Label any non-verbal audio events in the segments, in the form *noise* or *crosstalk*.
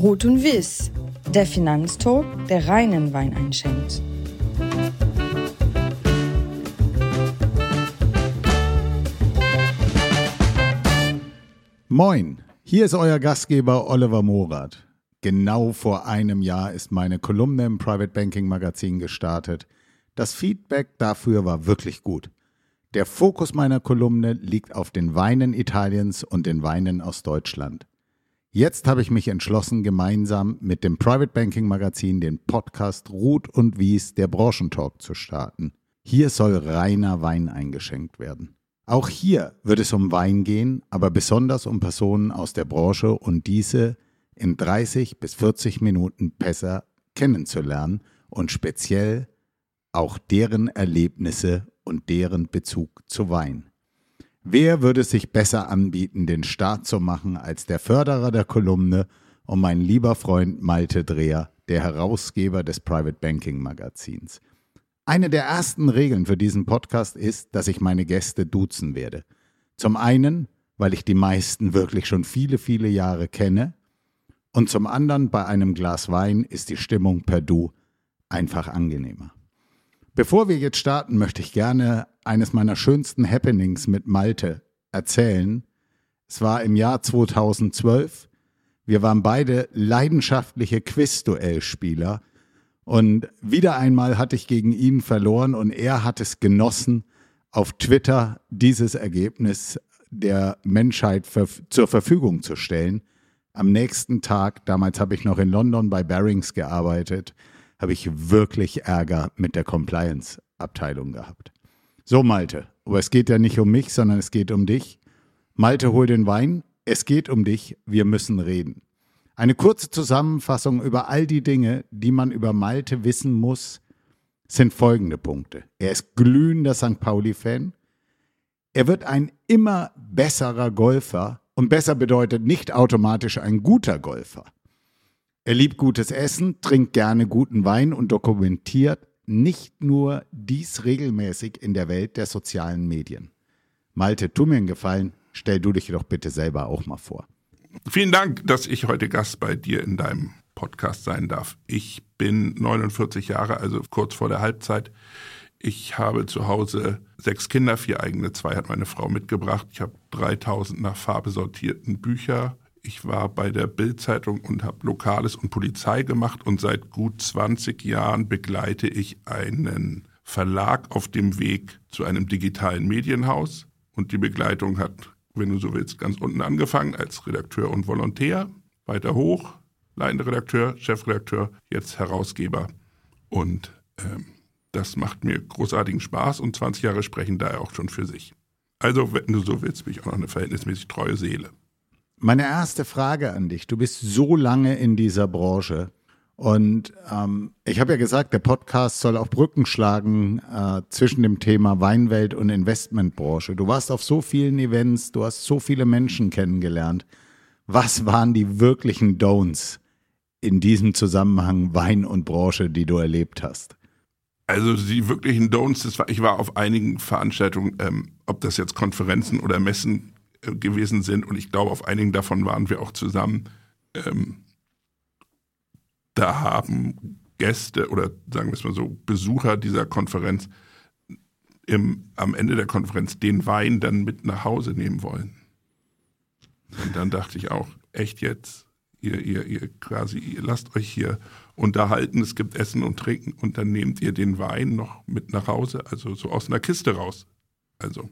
Rot und Wiss, der Finanztalk, der reinen Wein einschenkt. Moin, hier ist euer Gastgeber Oliver Morath. Genau vor einem Jahr ist meine Kolumne im Private Banking Magazin gestartet. Das Feedback dafür war wirklich gut. Der Fokus meiner Kolumne liegt auf den Weinen Italiens und den Weinen aus Deutschland. Jetzt habe ich mich entschlossen, gemeinsam mit dem Private Banking Magazin den Podcast Ruth und Wies der Branchentalk zu starten. Hier soll reiner Wein eingeschenkt werden. Auch hier wird es um Wein gehen, aber besonders um Personen aus der Branche und diese in 30 bis 40 Minuten besser kennenzulernen und speziell auch deren Erlebnisse und deren Bezug zu Wein. Wer würde sich besser anbieten, den Start zu machen, als der Förderer der Kolumne und mein lieber Freund Malte Dreher, der Herausgeber des Private Banking Magazins? Eine der ersten Regeln für diesen Podcast ist, dass ich meine Gäste duzen werde. Zum einen, weil ich die meisten wirklich schon viele, viele Jahre kenne. Und zum anderen, bei einem Glas Wein ist die Stimmung per Du einfach angenehmer. Bevor wir jetzt starten, möchte ich gerne eines meiner schönsten Happenings mit Malte erzählen. Es war im Jahr 2012. Wir waren beide leidenschaftliche Quizduellspieler und wieder einmal hatte ich gegen ihn verloren und er hat es genossen, auf Twitter dieses Ergebnis der Menschheit zur Verfügung zu stellen. Am nächsten Tag, damals habe ich noch in London bei Barings gearbeitet, habe ich wirklich Ärger mit der Compliance-Abteilung gehabt. So, Malte, aber es geht ja nicht um mich, sondern es geht um dich. Malte, hol den Wein. Es geht um dich. Wir müssen reden. Eine kurze Zusammenfassung über all die Dinge, die man über Malte wissen muss, sind folgende Punkte. Er ist glühender St. Pauli-Fan. Er wird ein immer besserer Golfer und besser bedeutet nicht automatisch ein guter Golfer. Er liebt gutes Essen, trinkt gerne guten Wein und dokumentiert nicht nur dies regelmäßig in der Welt der sozialen Medien. Malte, tu mir einen Gefallen, stell du dich doch bitte selber auch mal vor. Vielen Dank, dass ich heute Gast bei dir in deinem Podcast sein darf. Ich bin 49 Jahre, also kurz vor der Halbzeit. Ich habe zu Hause sechs Kinder, vier eigene, zwei hat meine Frau mitgebracht. Ich habe 3000 nach Farbe sortierten Bücher. Ich war bei der Bildzeitung und habe Lokales und Polizei gemacht und seit gut 20 Jahren begleite ich einen Verlag auf dem Weg zu einem digitalen Medienhaus. Und die Begleitung hat wenn du so willst, ganz unten angefangen als Redakteur und Volontär, weiter hoch, leitender Redakteur, Chefredakteur, jetzt Herausgeber. Und ähm, das macht mir großartigen Spaß und 20 Jahre sprechen daher auch schon für sich. Also, wenn du so willst, bin ich auch noch eine verhältnismäßig treue Seele. Meine erste Frage an dich. Du bist so lange in dieser Branche. Und ähm, ich habe ja gesagt, der Podcast soll auch Brücken schlagen äh, zwischen dem Thema Weinwelt und Investmentbranche. Du warst auf so vielen Events, du hast so viele Menschen kennengelernt. Was waren die wirklichen Don'ts in diesem Zusammenhang Wein und Branche, die du erlebt hast? Also die wirklichen Don'ts, war, ich war auf einigen Veranstaltungen, ähm, ob das jetzt Konferenzen oder Messen gewesen sind, und ich glaube, auf einigen davon waren wir auch zusammen. Ähm, da haben Gäste oder sagen wir es mal so, Besucher dieser Konferenz im, am Ende der Konferenz den Wein dann mit nach Hause nehmen wollen. Und dann dachte ich auch, echt jetzt? Ihr, ihr, ihr quasi, ihr lasst euch hier unterhalten, es gibt Essen und Trinken und dann nehmt ihr den Wein noch mit nach Hause, also so aus einer Kiste raus. Also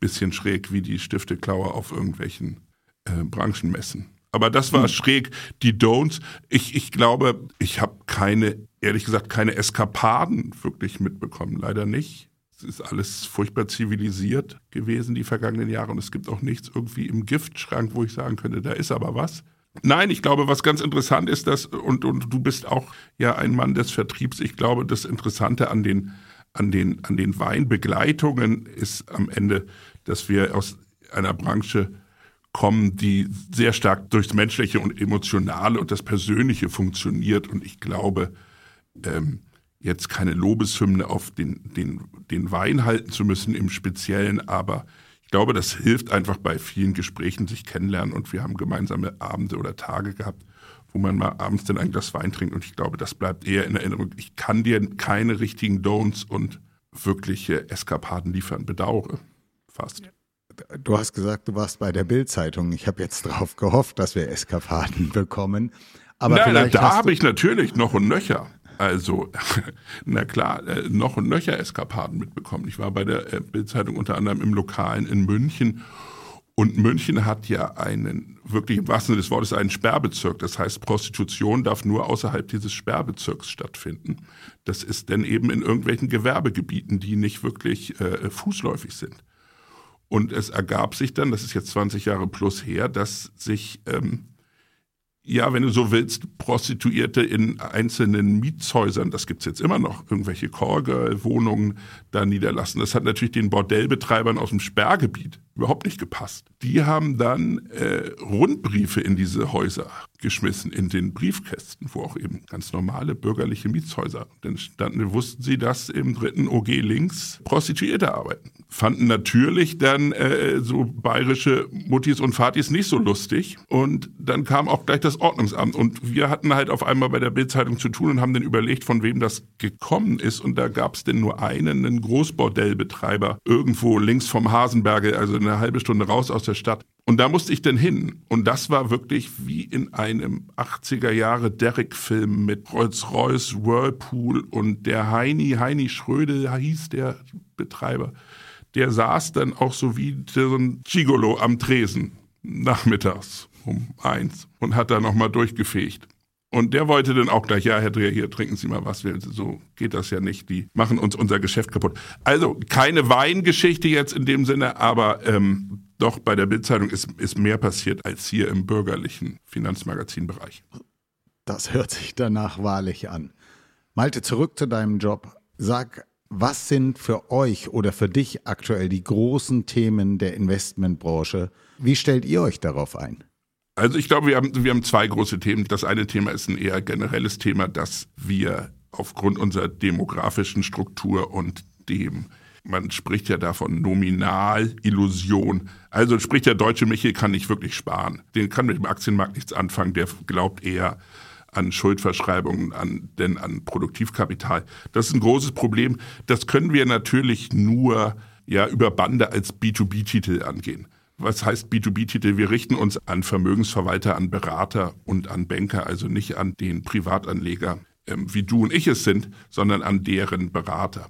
bisschen schräg wie die Stifte Klauer auf irgendwelchen äh, Branchenmessen. Aber das war hm. schräg, die Don'ts. Ich, ich glaube, ich habe keine, ehrlich gesagt, keine Eskapaden wirklich mitbekommen. Leider nicht. Es ist alles furchtbar zivilisiert gewesen die vergangenen Jahre und es gibt auch nichts irgendwie im Giftschrank, wo ich sagen könnte, da ist aber was. Nein, ich glaube, was ganz interessant ist, dass, und, und du bist auch ja ein Mann des Vertriebs, ich glaube, das Interessante an den, an den, an den Weinbegleitungen ist am Ende, dass wir aus einer Branche kommen, die sehr stark durchs Menschliche und Emotionale und das Persönliche funktioniert. Und ich glaube, ähm, jetzt keine Lobeshymne auf den, den, den Wein halten zu müssen im Speziellen, aber Ich glaube, das hilft einfach bei vielen Gesprächen, sich kennenlernen und wir haben gemeinsame Abende oder Tage gehabt, wo man mal abends dann ein Glas Wein trinkt und ich glaube, das bleibt eher in Erinnerung. Ich kann dir keine richtigen Don'ts und wirkliche Eskapaden liefern, bedauere fast. Du hast gesagt, du warst bei der Bildzeitung. Ich habe jetzt darauf gehofft, dass wir Eskapaden *laughs* bekommen. Aber Nein, vielleicht da hast habe ich natürlich noch und nöcher. Also, *laughs* na klar, äh, noch und nöcher Eskapaden mitbekommen. Ich war bei der äh, Bildzeitung unter anderem im Lokalen in München. Und München hat ja einen, wirklich im wahrsten Sinne des Wortes, einen Sperrbezirk. Das heißt, Prostitution darf nur außerhalb dieses Sperrbezirks stattfinden. Das ist dann eben in irgendwelchen Gewerbegebieten, die nicht wirklich äh, fußläufig sind. Und es ergab sich dann, das ist jetzt 20 Jahre plus her, dass sich, ähm, ja, wenn du so willst, Prostituierte in einzelnen Mietshäusern, das gibt's jetzt immer noch, irgendwelche Callgirl-Wohnungen da niederlassen. Das hat natürlich den Bordellbetreibern aus dem Sperrgebiet überhaupt nicht gepasst. Die haben dann äh, Rundbriefe in diese Häuser geschmissen, in den Briefkästen, wo auch eben ganz normale bürgerliche Mietshäuser. Dann standen, wussten sie, dass im dritten OG links Prostituierte arbeiten. Fanden natürlich dann äh, so bayerische Muttis und Vatis nicht so lustig. Und dann kam auch gleich das Ordnungsamt. Und wir hatten halt auf einmal bei der Bildzeitung zu tun und haben dann überlegt, von wem das gekommen ist. Und da gab es denn nur einen, einen Großbordellbetreiber, irgendwo links vom Hasenberge, also eine halbe Stunde raus aus der Stadt. Und da musste ich dann hin. Und das war wirklich wie in einem 80er Jahre Derrick-Film mit Rolls-Royce, Whirlpool und der Heini, Heini Schrödel hieß der Betreiber. Der saß dann auch so wie so ein Gigolo am Tresen nachmittags um eins und hat da nochmal durchgefegt. Und der wollte dann auch gleich, ja, Herr Dreher, hier trinken Sie mal was. So geht das ja nicht. Die machen uns unser Geschäft kaputt. Also keine Weingeschichte jetzt in dem Sinne, aber ähm, doch bei der Bildzeitung ist, ist mehr passiert als hier im bürgerlichen Finanzmagazinbereich. Das hört sich danach wahrlich an. Malte, zurück zu deinem Job. Sag, was sind für euch oder für dich aktuell die großen Themen der Investmentbranche? Wie stellt ihr euch darauf ein? Also ich glaube, wir haben, wir haben zwei große Themen. Das eine Thema ist ein eher generelles Thema, dass wir aufgrund unserer demografischen Struktur und dem, man spricht ja davon Nominalillusion. Also spricht der deutsche Michel kann nicht wirklich sparen. Den kann mit dem Aktienmarkt nichts anfangen. Der glaubt eher an Schuldverschreibungen, an, denn an Produktivkapital. Das ist ein großes Problem. Das können wir natürlich nur ja über Bande als B2B-Titel angehen. Was heißt B2B-Titel? Wir richten uns an Vermögensverwalter, an Berater und an Banker, also nicht an den Privatanleger, ähm, wie du und ich es sind, sondern an deren Berater.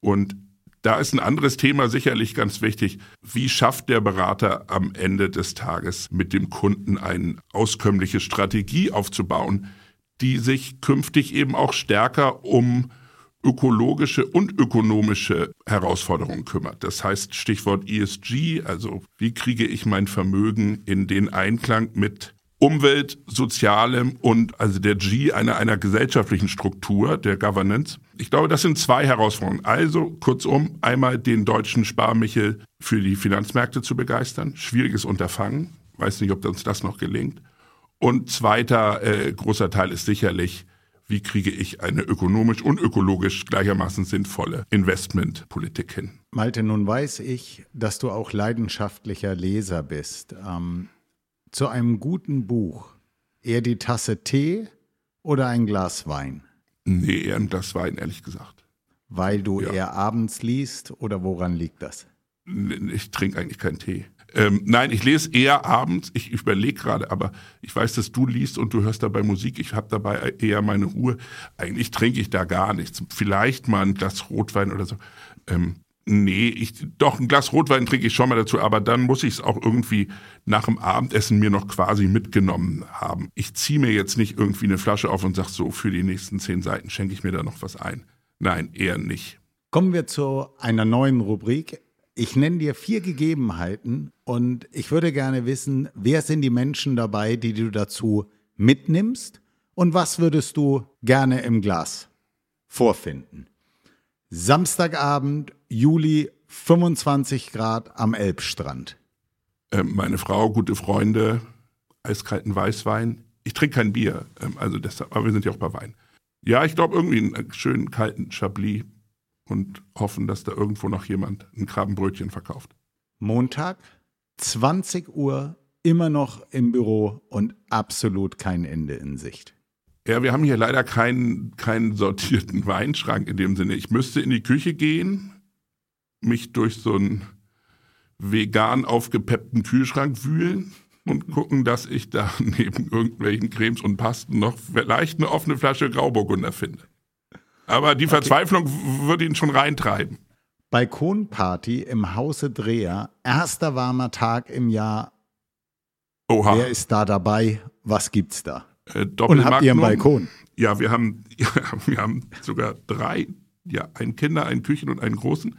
Und da ist ein anderes Thema sicherlich ganz wichtig. Wie schafft der Berater am Ende des Tages mit dem Kunden eine auskömmliche Strategie aufzubauen, die sich künftig eben auch stärker um ökologische und ökonomische Herausforderungen kümmert. Das heißt Stichwort ESG, also wie kriege ich mein Vermögen in den Einklang mit Umwelt, Sozialem und also der G einer, einer gesellschaftlichen Struktur, der Governance. Ich glaube, das sind zwei Herausforderungen. Also kurzum, einmal den deutschen Sparmichel für die Finanzmärkte zu begeistern. Schwieriges Unterfangen. Weiß nicht, ob uns das noch gelingt. Und zweiter äh, großer Teil ist sicherlich, wie kriege ich eine ökonomisch und ökologisch gleichermaßen sinnvolle Investmentpolitik hin. Malte, nun weiß ich, dass du auch leidenschaftlicher Leser bist. Ähm, zu einem guten Buch eher die Tasse Tee oder ein Glas Wein? Nee, eher ein Glas Wein, ehrlich gesagt. Weil du Ja. eher abends liest oder woran liegt das? Ich trinke eigentlich keinen Tee. Ähm, nein, ich lese eher abends. Ich überlege gerade, aber ich weiß, dass du liest und du hörst dabei Musik. Ich habe dabei eher meine Ruhe. Eigentlich trinke ich da gar nichts. Vielleicht mal ein Glas Rotwein oder so. Ähm, nee, ich, doch ein Glas Rotwein trinke ich schon mal dazu, aber dann muss ich es auch irgendwie nach dem Abendessen mir noch quasi mitgenommen haben. Ich ziehe mir jetzt nicht irgendwie eine Flasche auf und sage so, für die nächsten zehn Seiten schenke ich mir da noch was ein. Nein, eher nicht. Kommen wir zu einer neuen Rubrik. Ich nenne dir vier Gegebenheiten und ich würde gerne wissen, wer sind die Menschen dabei, die du dazu mitnimmst und was würdest du gerne im Glas vorfinden? Samstagabend, Juli, 25 Grad am Elbstrand. Ähm, meine Frau, gute Freunde, eiskalten Weißwein. Ich trinke kein Bier, ähm, also deshalb, aber wir sind ja auch bei Wein. Ja, ich glaube irgendwie einen schönen kalten Chablis und hoffen, dass da irgendwo noch jemand ein Krabbenbrötchen verkauft. Montag, 20 Uhr, immer noch im Büro und absolut kein Ende in Sicht. Ja, wir haben hier leider keinen, keinen sortierten *laughs* Weinschrank in dem Sinne. Ich müsste in die Küche gehen, mich durch so einen vegan aufgepeppten Kühlschrank wühlen und gucken, dass ich da *laughs* neben irgendwelchen Cremes und Pasten noch vielleicht eine offene Flasche Grauburgunder finde. Aber die Verzweiflung okay. würde ihn schon reintreiben. Balkonparty im Hause Dreher, erster warmer Tag im Jahr. Oha. Wer ist da dabei? Was gibt's da? Äh, und habt ihr einen Balkon? Ja, wir haben, *laughs* ja, wir haben sogar drei, ja, ein Kinder, einen Küchen und einen großen.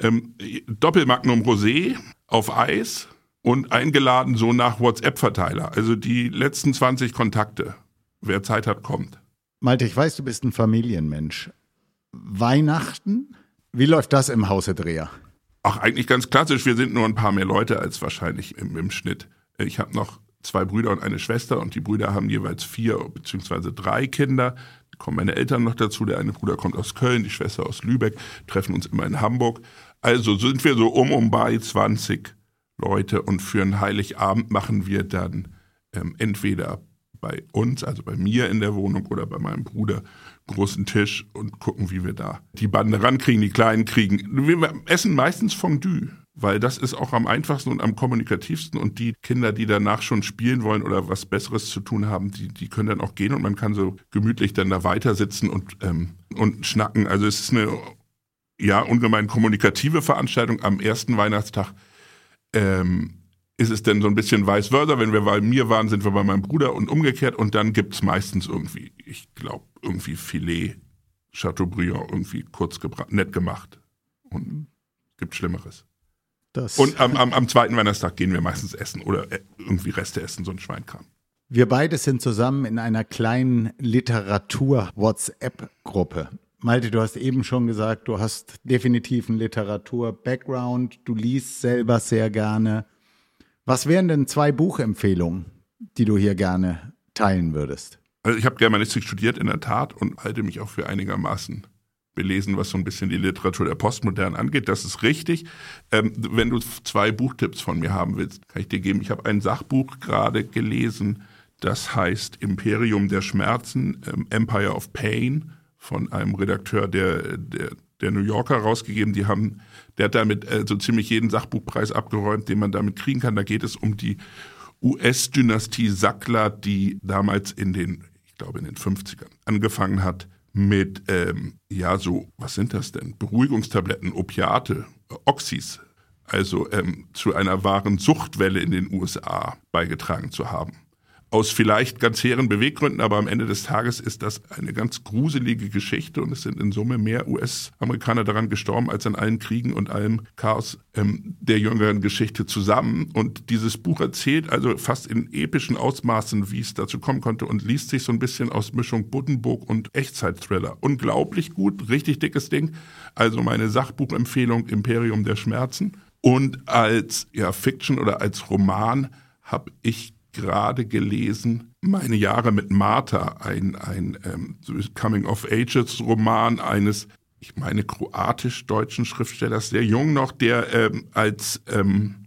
Ähm, Doppelmagnum Rosé auf Eis und eingeladen so nach WhatsApp-Verteiler. Also die letzten 20 Kontakte. Wer Zeit hat, kommt. Malte, ich weiß, du bist ein Familienmensch. Weihnachten? Wie läuft das im Hause Dreher? Ach, eigentlich ganz klassisch. Wir sind nur ein paar mehr Leute als wahrscheinlich im, im Schnitt. Ich habe noch zwei Brüder und eine Schwester und die Brüder haben jeweils vier beziehungsweise drei Kinder. Da kommen meine Eltern noch dazu. Der eine Bruder kommt aus Köln, die Schwester aus Lübeck, treffen uns immer in Hamburg. Also sind wir so um und bei 20 Leute und für einen Heiligabend machen wir dann ähm, entweder bei uns, also bei mir in der Wohnung oder bei meinem Bruder, großen Tisch und gucken, wie wir da die Bande rankriegen, die Kleinen kriegen. Wir essen meistens Fondue, weil das ist auch am einfachsten und am kommunikativsten und die Kinder, die danach schon spielen wollen oder was Besseres zu tun haben, die, die können dann auch gehen und man kann so gemütlich dann da weiter sitzen und, ähm, und schnacken. Also es ist eine ja ungemein kommunikative Veranstaltung am ersten Weihnachtstag ähm, ist es denn so ein bisschen vice versa. Wenn wir bei mir waren, sind wir bei meinem Bruder und umgekehrt. Und dann gibt es meistens irgendwie, ich glaube, irgendwie Filet, Chateaubriand, irgendwie kurz nett gemacht. Und gibt Schlimmeres. Das und am, am, am zweiten Weihnachtstag gehen wir meistens essen oder äh, irgendwie Reste essen, so ein Schweinkram. Wir beide sind zusammen in einer kleinen Literatur-WhatsApp-Gruppe. Malte, du hast eben schon gesagt, du hast definitiv einen Literatur-Background, du liest selber sehr gerne. Was wären denn zwei Buchempfehlungen, die du hier gerne teilen würdest? Also ich habe Germanistik studiert in der Tat und halte mich auch für einigermaßen belesen, was so ein bisschen die Literatur der Postmodern angeht. Das ist richtig. Ähm, wenn du zwei Buchtipps von mir haben willst, kann ich dir geben. Ich habe ein Sachbuch gerade gelesen, das heißt Imperium der Schmerzen, ähm, Empire of Pain von einem Redakteur der, der, der New Yorker rausgegeben. Die haben, der hat damit äh, so ziemlich jeden Sachbuchpreis abgeräumt, den man damit kriegen kann. Da geht es um die US-Dynastie Sackler, die damals in den, ich glaube in den 50ern angefangen hat mit, ähm, ja so, was sind das denn? Beruhigungstabletten, Opiate, Oxys, also ähm, zu einer wahren Suchtwelle in den USA beigetragen zu haben aus vielleicht ganz hehren Beweggründen, aber am Ende des Tages ist das eine ganz gruselige Geschichte und es sind in Summe mehr US-Amerikaner daran gestorben als an allen Kriegen und allem Chaos ähm, der jüngeren Geschichte zusammen. Und dieses Buch erzählt also fast in epischen Ausmaßen, wie es dazu kommen konnte und liest sich so ein bisschen aus Mischung Buddenburg und Echtzeit-Thriller. Unglaublich gut, richtig dickes Ding. Also meine Sachbuchempfehlung Imperium der Schmerzen. Und als ja, Fiction oder als Roman habe ich gerade gelesen, Meine Jahre mit Martha, ein, ein ähm, Coming-of-Ages-Roman eines, ich meine, kroatisch-deutschen Schriftstellers, sehr jung noch, der ähm, als, ähm,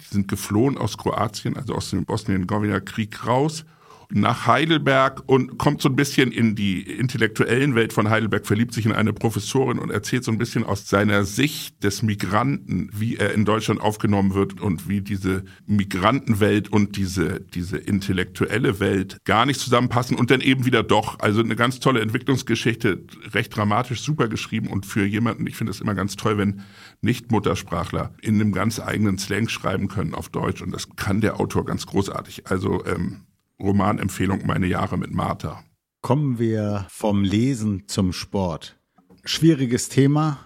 die sind geflohen aus Kroatien, also aus dem Bosnien-Herzegovina-Krieg raus nach Heidelberg und kommt so ein bisschen in die intellektuellen Welt von Heidelberg, verliebt sich in eine Professorin und erzählt so ein bisschen aus seiner Sicht des Migranten, wie er in Deutschland aufgenommen wird und wie diese Migrantenwelt und diese, diese intellektuelle Welt gar nicht zusammenpassen und dann eben wieder doch. Also eine ganz tolle Entwicklungsgeschichte, recht dramatisch, super geschrieben und für jemanden, ich finde es immer ganz toll, wenn Nicht-Muttersprachler in einem ganz eigenen Slang schreiben können auf Deutsch und das kann der Autor ganz großartig. Also ähm, Romanempfehlung Meine Jahre mit Martha. Kommen wir vom Lesen zum Sport. Schwieriges Thema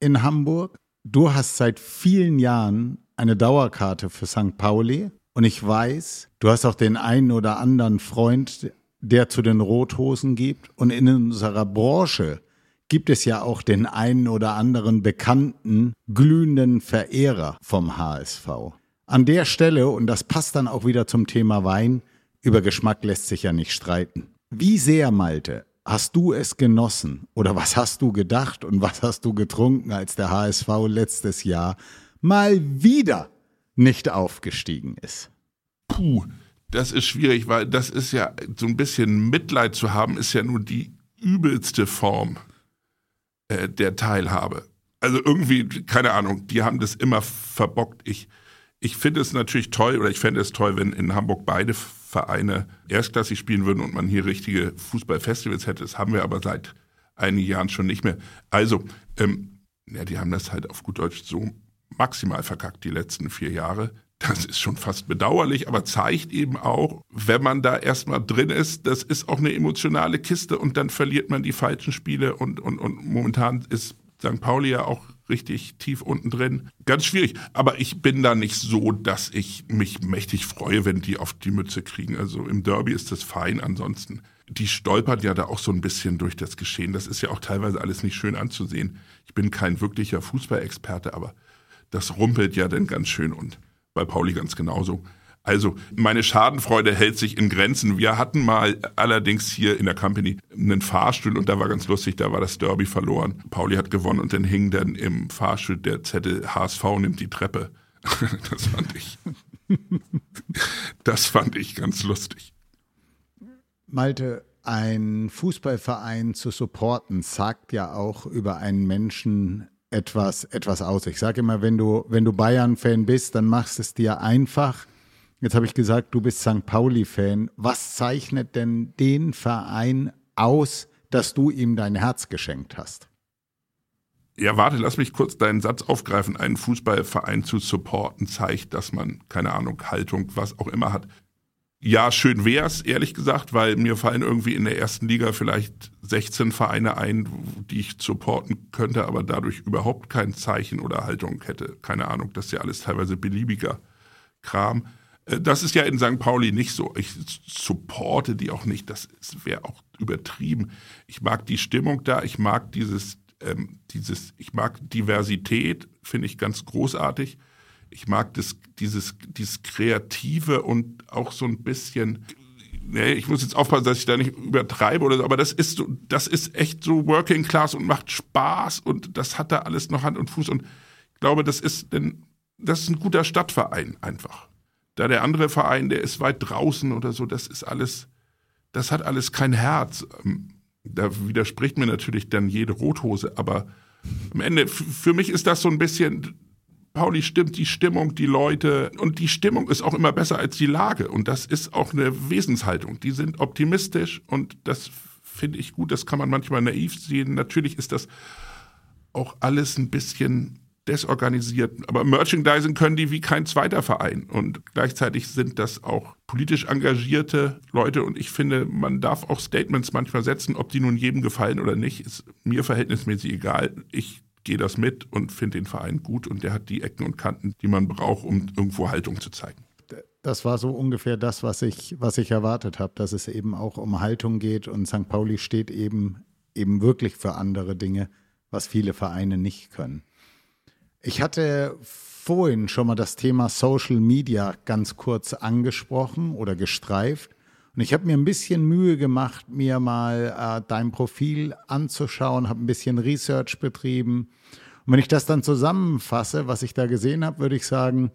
in Hamburg. Du hast seit vielen Jahren eine Dauerkarte für St. Pauli und ich weiß, du hast auch den einen oder anderen Freund, der zu den Rothosen gibt und in unserer Branche gibt es ja auch den einen oder anderen bekannten, glühenden Verehrer vom HSV. An der Stelle, und das passt dann auch wieder zum Thema Wein, über Geschmack lässt sich ja nicht streiten. Wie sehr, Malte, hast du es genossen oder was hast du gedacht und was hast du getrunken, als der HSV letztes Jahr mal wieder nicht aufgestiegen ist? Puh, das ist schwierig, weil das ist ja so ein bisschen Mitleid zu haben, ist ja nur die übelste Form äh, der Teilhabe. Also irgendwie, keine Ahnung, die haben das immer verbockt. Ich, ich finde es natürlich toll oder ich fände es toll, wenn in Hamburg beide Vereine erstklassig spielen würden und man hier richtige Fußballfestivals hätte. Das haben wir aber seit einigen Jahren schon nicht mehr. Also, ähm, ja, die haben das halt auf gut Deutsch so maximal verkackt die letzten vier Jahre. Das ist schon fast bedauerlich, aber zeigt eben auch, wenn man da erstmal drin ist, das ist auch eine emotionale Kiste und dann verliert man die falschen Spiele und, und, und momentan ist St. Pauli ja auch richtig tief unten drin. Ganz schwierig. Aber ich bin da nicht so, dass ich mich mächtig freue, wenn die auf die Mütze kriegen. Also im Derby ist das fein. Ansonsten, die stolpert ja da auch so ein bisschen durch das Geschehen. Das ist ja auch teilweise alles nicht schön anzusehen. Ich bin kein wirklicher Fußballexperte, aber das rumpelt ja dann ganz schön und bei Pauli ganz genauso. Also meine Schadenfreude hält sich in Grenzen. Wir hatten mal allerdings hier in der Company einen Fahrstuhl und da war ganz lustig, da war das Derby verloren. Pauli hat gewonnen und dann hing dann im Fahrstuhl der Zettel HSV nimmt die Treppe. *laughs* Das fand ich. Das fand ich ganz lustig. Malte, ein Fußballverein zu supporten, sagt ja auch über einen Menschen etwas, etwas aus. Ich sage immer, wenn du, wenn du Bayern-Fan bist, dann machst es dir einfach. Jetzt habe ich gesagt, du bist St. Pauli-Fan. Was zeichnet denn den Verein aus, dass du ihm dein Herz geschenkt hast? Ja, warte, lass mich kurz deinen Satz aufgreifen. Einen Fußballverein zu supporten zeigt, dass man, keine Ahnung, Haltung, was auch immer hat. Ja, schön wär's, ehrlich gesagt, weil mir fallen irgendwie in der ersten Liga vielleicht 16 Vereine ein, die ich supporten könnte, aber dadurch überhaupt kein Zeichen oder Haltung hätte. Keine Ahnung, das ist ja alles teilweise beliebiger Kram. Äh, das ist ja in St. Pauli nicht so. Ich supporte die auch nicht. Das wäre auch übertrieben. Ich mag die Stimmung da. Ich mag dieses, ähm, dieses, ich mag Diversität, finde ich ganz großartig. Ich mag das, dieses, dieses Kreative und auch so ein bisschen, nee, ich muss jetzt aufpassen, dass ich da nicht übertreibe oder so, aber das ist so, das ist echt so Working Class und macht Spaß und das hat da alles noch Hand und Fuß und ich glaube, das ist denn, das ist ein guter Stadtverein einfach. Da der andere Verein, der ist weit draußen oder so, das ist alles, das hat alles kein Herz. Ähm, da widerspricht mir natürlich dann jede Rothose, aber am Ende, für mich ist das so ein bisschen, Pauli stimmt die Stimmung, die Leute und die Stimmung ist auch immer besser als die Lage und das ist auch eine Wesenshaltung. Die sind optimistisch und das finde ich gut, das kann man manchmal naiv sehen. Natürlich ist das auch alles ein bisschen desorganisiert, aber Merchandising können die wie kein zweiter Verein und gleichzeitig sind das auch politisch engagierte Leute und ich finde, man darf auch Statements manchmal setzen, ob die nun jedem gefallen oder nicht, ist mir verhältnismäßig egal. Ich gehe das mit und finde den Verein gut und der hat die Ecken und Kanten, die man braucht, um irgendwo Haltung zu zeigen. Das war so ungefähr das, was ich, was ich erwartet habe, dass es eben auch um Haltung geht und St. Pauli steht eben, eben wirklich für andere Dinge, was viele Vereine nicht können. Ich hatte vorhin schon mal das Thema Social Media ganz kurz angesprochen oder gestreift. Und ich habe mir ein bisschen Mühe gemacht, mir mal äh, dein Profil anzuschauen, habe ein bisschen Research betrieben. Und wenn ich das dann zusammenfasse, was ich da gesehen habe, würde ich sagen,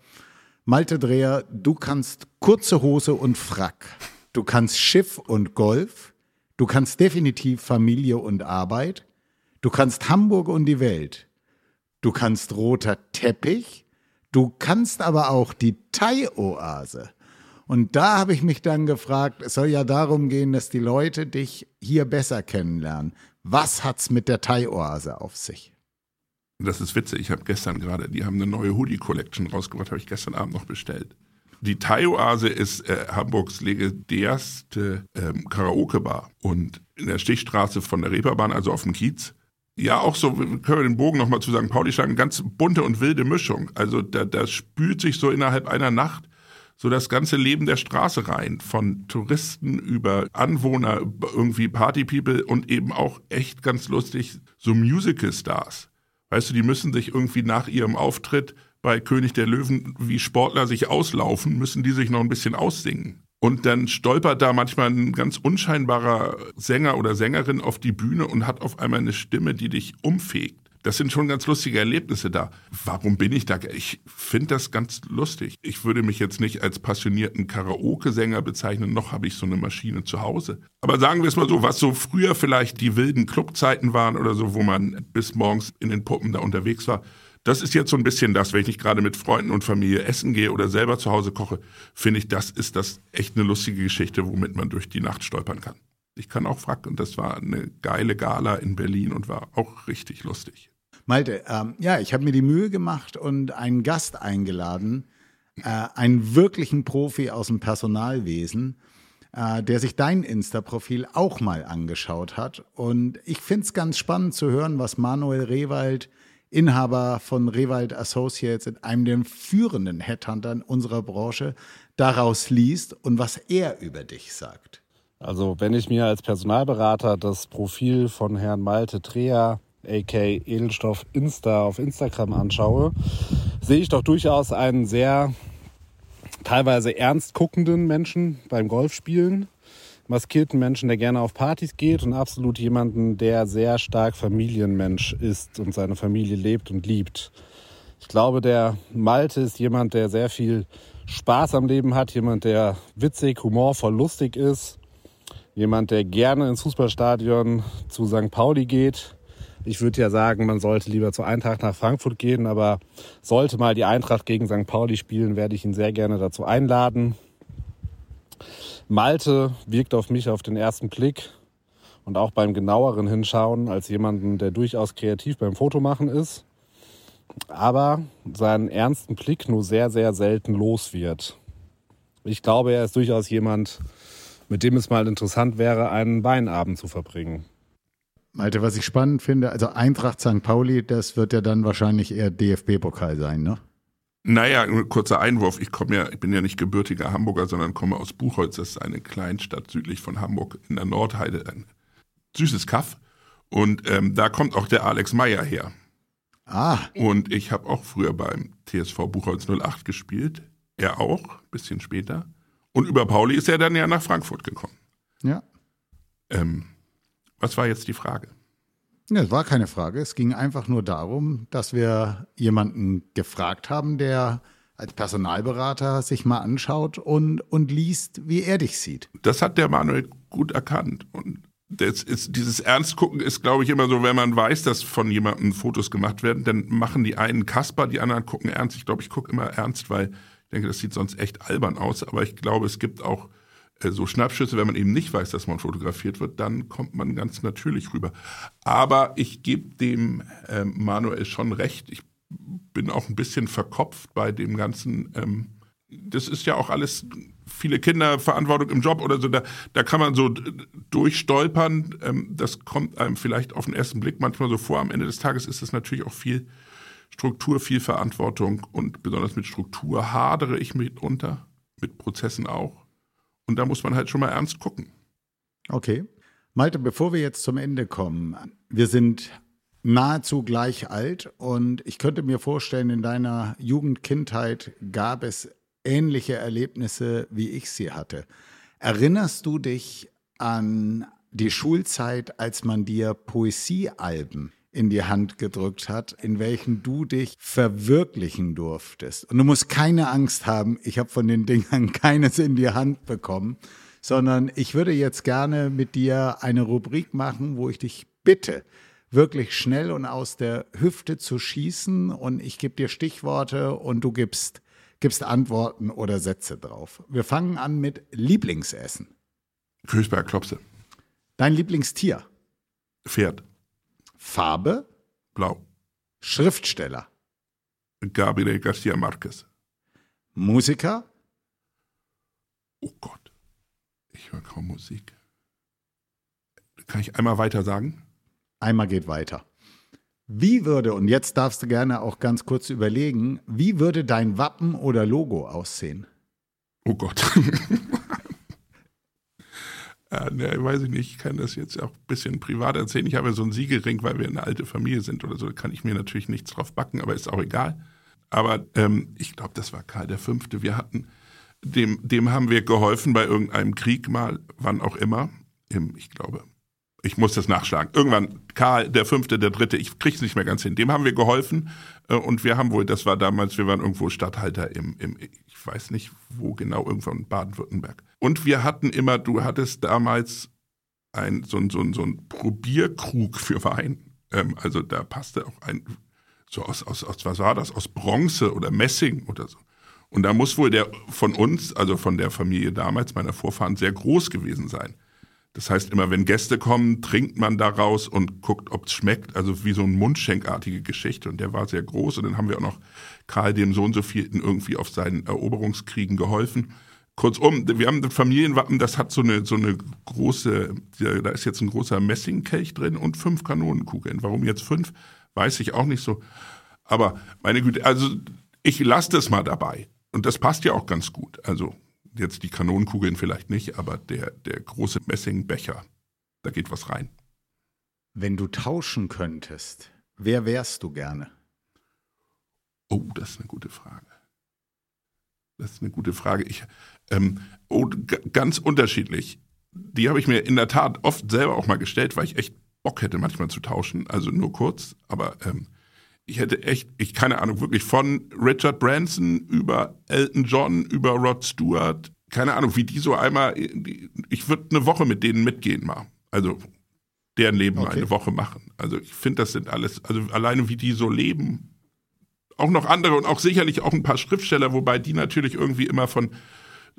Malte Dreher, du kannst kurze Hose und Frack. Du kannst Schiff und Golf. Du kannst definitiv Familie und Arbeit. Du kannst Hamburg und die Welt. Du kannst roter Teppich. Du kannst aber auch die Thai-Oase. Und da habe ich mich dann gefragt, es soll ja darum gehen, dass die Leute dich hier besser kennenlernen. Was hat's mit der Thai-Oase auf sich? Das ist witzig. Ich habe gestern gerade, die haben eine neue Hoodie-Collection rausgebracht, habe ich gestern Abend noch bestellt. Die Thai-Oase ist äh, Hamburgs legendärste ähm, Karaoke-Bar. Und in der Stichstraße von der Reeperbahn, also auf dem Kiez, ja, auch so, können wir den Bogen nochmal zu St. Pauli schlagen, ganz bunte und wilde Mischung. Also da, da spült sich so innerhalb einer Nacht so das ganze Leben der Straße rein, von Touristen über Anwohner, irgendwie Partypeople und eben auch echt ganz lustig so Musical-Stars. Weißt du, die müssen sich irgendwie nach ihrem Auftritt bei König der Löwen, wie Sportler sich auslaufen, müssen die sich noch ein bisschen aussingen. Und dann stolpert da manchmal ein ganz unscheinbarer Sänger oder Sängerin auf die Bühne und hat auf einmal eine Stimme, die dich umfegt. das sind schon ganz lustige Erlebnisse da. Warum bin ich da? Ich finde das ganz lustig. Ich würde mich jetzt nicht als passionierten Karaoke-Sänger bezeichnen, noch habe ich so eine Maschine zu Hause. Aber sagen wir es mal so, was so früher vielleicht die wilden Clubzeiten waren oder so, wo man bis morgens in den Puppen da unterwegs war, das ist jetzt so ein bisschen das, wenn ich nicht gerade mit Freunden und Familie essen gehe oder selber zu Hause koche, finde ich, das ist das echt eine lustige Geschichte, womit man durch die Nacht stolpern kann. Ich kann auch fragen, und das war eine geile Gala in Berlin und war auch richtig lustig. Malte, ähm, ja, ich habe mir die Mühe gemacht und einen Gast eingeladen, äh, einen wirklichen Profi aus dem Personalwesen, äh, der sich dein Insta-Profil auch mal angeschaut hat. Und ich finde es ganz spannend zu hören, was Manuel Rewald Inhaber von Rewald Associates, einem der führenden Headhuntern unserer Branche, daraus liest und was er über dich sagt. Also wenn ich mir als Personalberater das Profil von Herrn Malte Treher, aka Edelstoff Insta auf Instagram anschaue, sehe ich doch durchaus einen sehr teilweise ernst guckenden Menschen beim Golfspielen maskierten Menschen, der gerne auf Partys geht und absolut jemanden, der sehr stark Familienmensch ist und seine Familie lebt und liebt. Ich glaube, der Malte ist jemand, der sehr viel Spaß am Leben hat, jemand, der witzig, humorvoll, lustig ist, jemand, der gerne ins Fußballstadion zu St. Pauli geht. Ich würde ja sagen, man sollte lieber zur Eintracht nach Frankfurt gehen, aber sollte mal die Eintracht gegen St. Pauli spielen, werde ich ihn sehr gerne dazu einladen. Malte wirkt auf mich auf den ersten Blick und auch beim genaueren Hinschauen als jemanden, der durchaus kreativ beim Fotomachen ist, aber seinen ernsten Blick nur sehr, sehr selten los wird. Ich glaube, er ist durchaus jemand, mit dem es mal interessant wäre, einen Weinabend zu verbringen. Malte, was ich spannend finde, also Eintracht St. Pauli, das wird ja dann wahrscheinlich eher DFB-Pokal sein, ne? Naja, ein kurzer Einwurf. Ich komme ja, ich bin ja nicht gebürtiger Hamburger, sondern komme aus Buchholz. Das ist eine Kleinstadt südlich von Hamburg in der Nordheide. Ein süßes Kaff. Und ähm, da kommt auch der Alex Meyer her. Ah. Und ich habe auch früher beim TSV Buchholz 08 gespielt. Er auch, bisschen später. Und über Pauli ist er dann ja nach Frankfurt gekommen. Ja. Ähm, was war jetzt die Frage? Ja, es war keine Frage. Es ging einfach nur darum, dass wir jemanden gefragt haben, der als Personalberater sich mal anschaut und, und liest, wie er dich sieht. Das hat der Manuel gut erkannt. Und ist, dieses Ernstgucken ist, glaube ich, immer so, wenn man weiß, dass von jemandem Fotos gemacht werden, dann machen die einen Kasper, die anderen gucken ernst. Ich glaube, ich gucke immer ernst, weil ich denke, das sieht sonst echt albern aus. Aber ich glaube, es gibt auch so Schnappschüsse, wenn man eben nicht weiß, dass man fotografiert wird, dann kommt man ganz natürlich rüber. Aber ich gebe dem äh, Manuel schon recht. Ich bin auch ein bisschen verkopft bei dem ganzen. Ähm, das ist ja auch alles viele Kinder, Verantwortung im Job oder so. Da, da kann man so durchstolpern. Ähm, das kommt einem vielleicht auf den ersten Blick manchmal so vor. Am Ende des Tages ist es natürlich auch viel Struktur, viel Verantwortung und besonders mit Struktur hadere ich mitunter, mit Prozessen auch. Und da muss man halt schon mal ernst gucken. Okay. Malte, bevor wir jetzt zum Ende kommen, wir sind nahezu gleich alt und ich könnte mir vorstellen, in deiner Jugend, Kindheit gab es ähnliche Erlebnisse, wie ich sie hatte. Erinnerst du dich an die Schulzeit, als man dir Poesiealben in die Hand gedrückt hat, in welchen du dich verwirklichen durftest. Und du musst keine Angst haben, ich habe von den Dingern *laughs* keines in die Hand bekommen, sondern ich würde jetzt gerne mit dir eine Rubrik machen, wo ich dich bitte, wirklich schnell und aus der Hüfte zu schießen und ich gebe dir Stichworte und du gibst, gibst Antworten oder Sätze drauf. Wir fangen an mit Lieblingsessen. Kösberg Klopse. Dein Lieblingstier? Pferd. Farbe? Blau. Schriftsteller? Gabriel Garcia Marquez. Musiker? Oh Gott, ich höre kaum Musik. Kann ich einmal weiter sagen? Einmal geht weiter. Wie würde, und jetzt darfst du gerne auch ganz kurz überlegen, wie würde dein Wappen oder Logo aussehen? Oh Gott. *laughs* Ja, ne, weiß ich nicht, ich kann das jetzt auch ein bisschen privat erzählen. Ich habe ja so einen Siegelring, weil wir eine alte Familie sind oder so, da kann ich mir natürlich nichts drauf backen, aber ist auch egal. Aber ähm, ich glaube, das war Karl V. Wir hatten, dem, dem haben wir geholfen bei irgendeinem Krieg mal, wann auch immer, im, ich glaube, ich muss das nachschlagen. Irgendwann Karl, der Fünfte, der Dritte, ich krieg's nicht mehr ganz hin. Dem haben wir geholfen äh, und wir haben wohl, das war damals, wir waren irgendwo Stadthalter im, im ich weiß nicht wo genau, irgendwo in Baden-Württemberg. Und wir hatten immer, du hattest damals ein, so, ein, so, so ein Probierkrug für Wein. Ähm, also da passte auch ein, so aus, aus, aus, was war das, aus Bronze oder Messing oder so. Und da muss wohl der von uns, also von der Familie damals, meiner Vorfahren, sehr groß gewesen sein. Das heißt, immer wenn Gäste kommen, trinkt man daraus und guckt, ob es schmeckt. Also wie so eine mundschenkartige Geschichte. Und der war sehr groß. Und dann haben wir auch noch Karl dem Sohn so vielten irgendwie auf seinen Eroberungskriegen geholfen. Kurzum, wir haben ein Familienwappen, das hat so eine, so eine große, da ist jetzt ein großer Messingkelch drin und fünf Kanonenkugeln. Warum jetzt fünf, weiß ich auch nicht so. Aber meine Güte, also ich lasse das mal dabei. Und das passt ja auch ganz gut. Also jetzt die Kanonenkugeln vielleicht nicht, aber der, der große Messingbecher, da geht was rein. Wenn du tauschen könntest, wer wärst du gerne? Oh, das ist eine gute Frage. Das ist eine gute Frage. Ich, ähm, oh, ganz unterschiedlich. Die habe ich mir in der Tat oft selber auch mal gestellt, weil ich echt Bock hätte, manchmal zu tauschen. Also nur kurz, aber ähm, ich hätte echt, ich keine Ahnung, wirklich von Richard Branson über Elton John, über Rod Stewart, keine Ahnung, wie die so einmal, ich würde eine Woche mit denen mitgehen mal. Also deren Leben okay. eine Woche machen. Also ich finde, das sind alles, also alleine wie die so leben. Auch noch andere und auch sicherlich auch ein paar Schriftsteller, wobei die natürlich irgendwie immer von,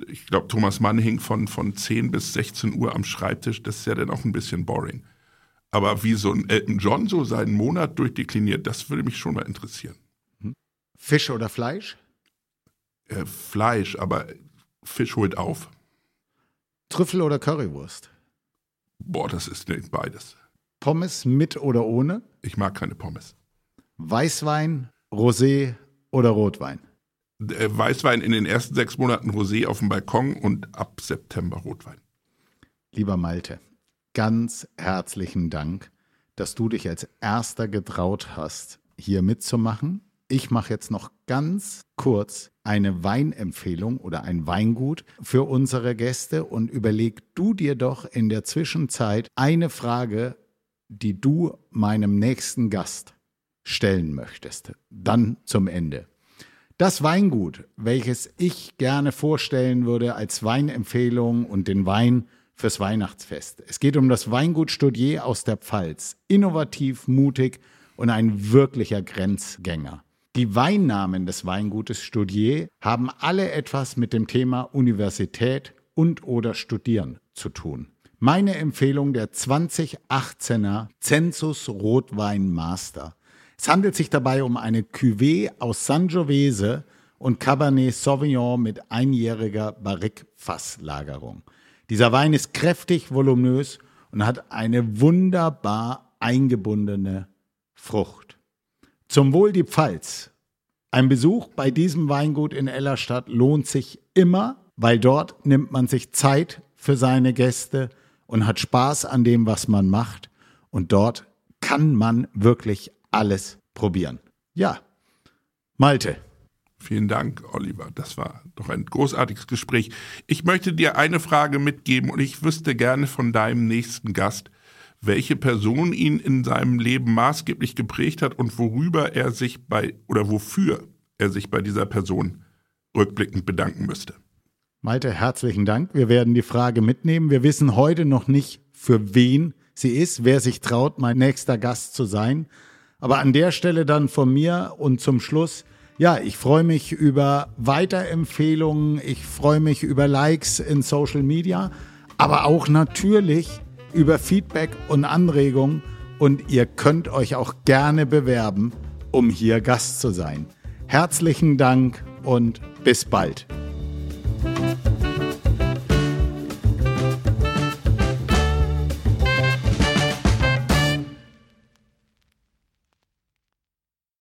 ich glaube, Thomas Mann hing von, von 10 bis 16 Uhr am Schreibtisch. Das ist ja dann auch ein bisschen boring. Aber wie so ein Elton John so seinen Monat durchdekliniert, das würde mich schon mal interessieren. Hm? Fisch oder Fleisch? Äh, Fleisch, aber Fisch holt auf. Trüffel oder Currywurst? Boah, das ist beides. Pommes mit oder ohne? Ich mag keine Pommes. Weißwein, Rosé oder Rotwein? Äh, Weißwein in den ersten sechs Monaten Rosé auf dem Balkon und ab September Rotwein. Lieber Malte, ganz herzlichen Dank, dass du dich als erster getraut hast, hier mitzumachen. Ich mache jetzt noch ganz kurz eine Weinempfehlung oder ein Weingut für unsere Gäste und überleg du dir doch in der Zwischenzeit eine Frage, die du meinem nächsten Gast stellen möchtest. Dann zum Ende. Das Weingut, welches ich gerne vorstellen würde als Weinempfehlung und den Wein fürs Weihnachtsfest. Es geht um das Weingut Studier aus der Pfalz. Innovativ, mutig und ein wirklicher Grenzgänger. Die Weinnamen des Weingutes Studier haben alle etwas mit dem Thema Universität und oder Studieren zu tun. Meine Empfehlung der 2018er Census Rotwein Master. Es handelt sich dabei um eine Cuvée aus Sangiovese und Cabernet Sauvignon mit einjähriger Barrique-Fasslagerung. Dieser Wein ist kräftig, voluminös und hat eine wunderbar eingebundene Frucht. Zum Wohl die Pfalz. Ein Besuch bei diesem Weingut in Ellerstadt lohnt sich immer, weil dort nimmt man sich Zeit für seine Gäste und hat Spaß an dem, was man macht. Und dort kann man wirklich alles probieren. Ja, Malte, Vielen Dank, Oliver. Das war doch ein großartiges Gespräch. Ich möchte dir eine Frage mitgeben und ich wüsste gerne von deinem nächsten Gast, welche Person ihn in seinem Leben maßgeblich geprägt hat und worüber er sich bei oder wofür er sich bei dieser Person rückblickend bedanken müsste. Malte, herzlichen Dank. Wir werden die Frage mitnehmen. Wir wissen heute noch nicht, für wen sie ist, wer sich traut, mein nächster Gast zu sein. Aber an der Stelle dann von mir und zum Schluss ja, ich freue mich über Weiterempfehlungen, ich freue mich über Likes in Social Media, aber auch natürlich über Feedback und Anregungen und ihr könnt euch auch gerne bewerben, um hier Gast zu sein. Herzlichen Dank und bis bald.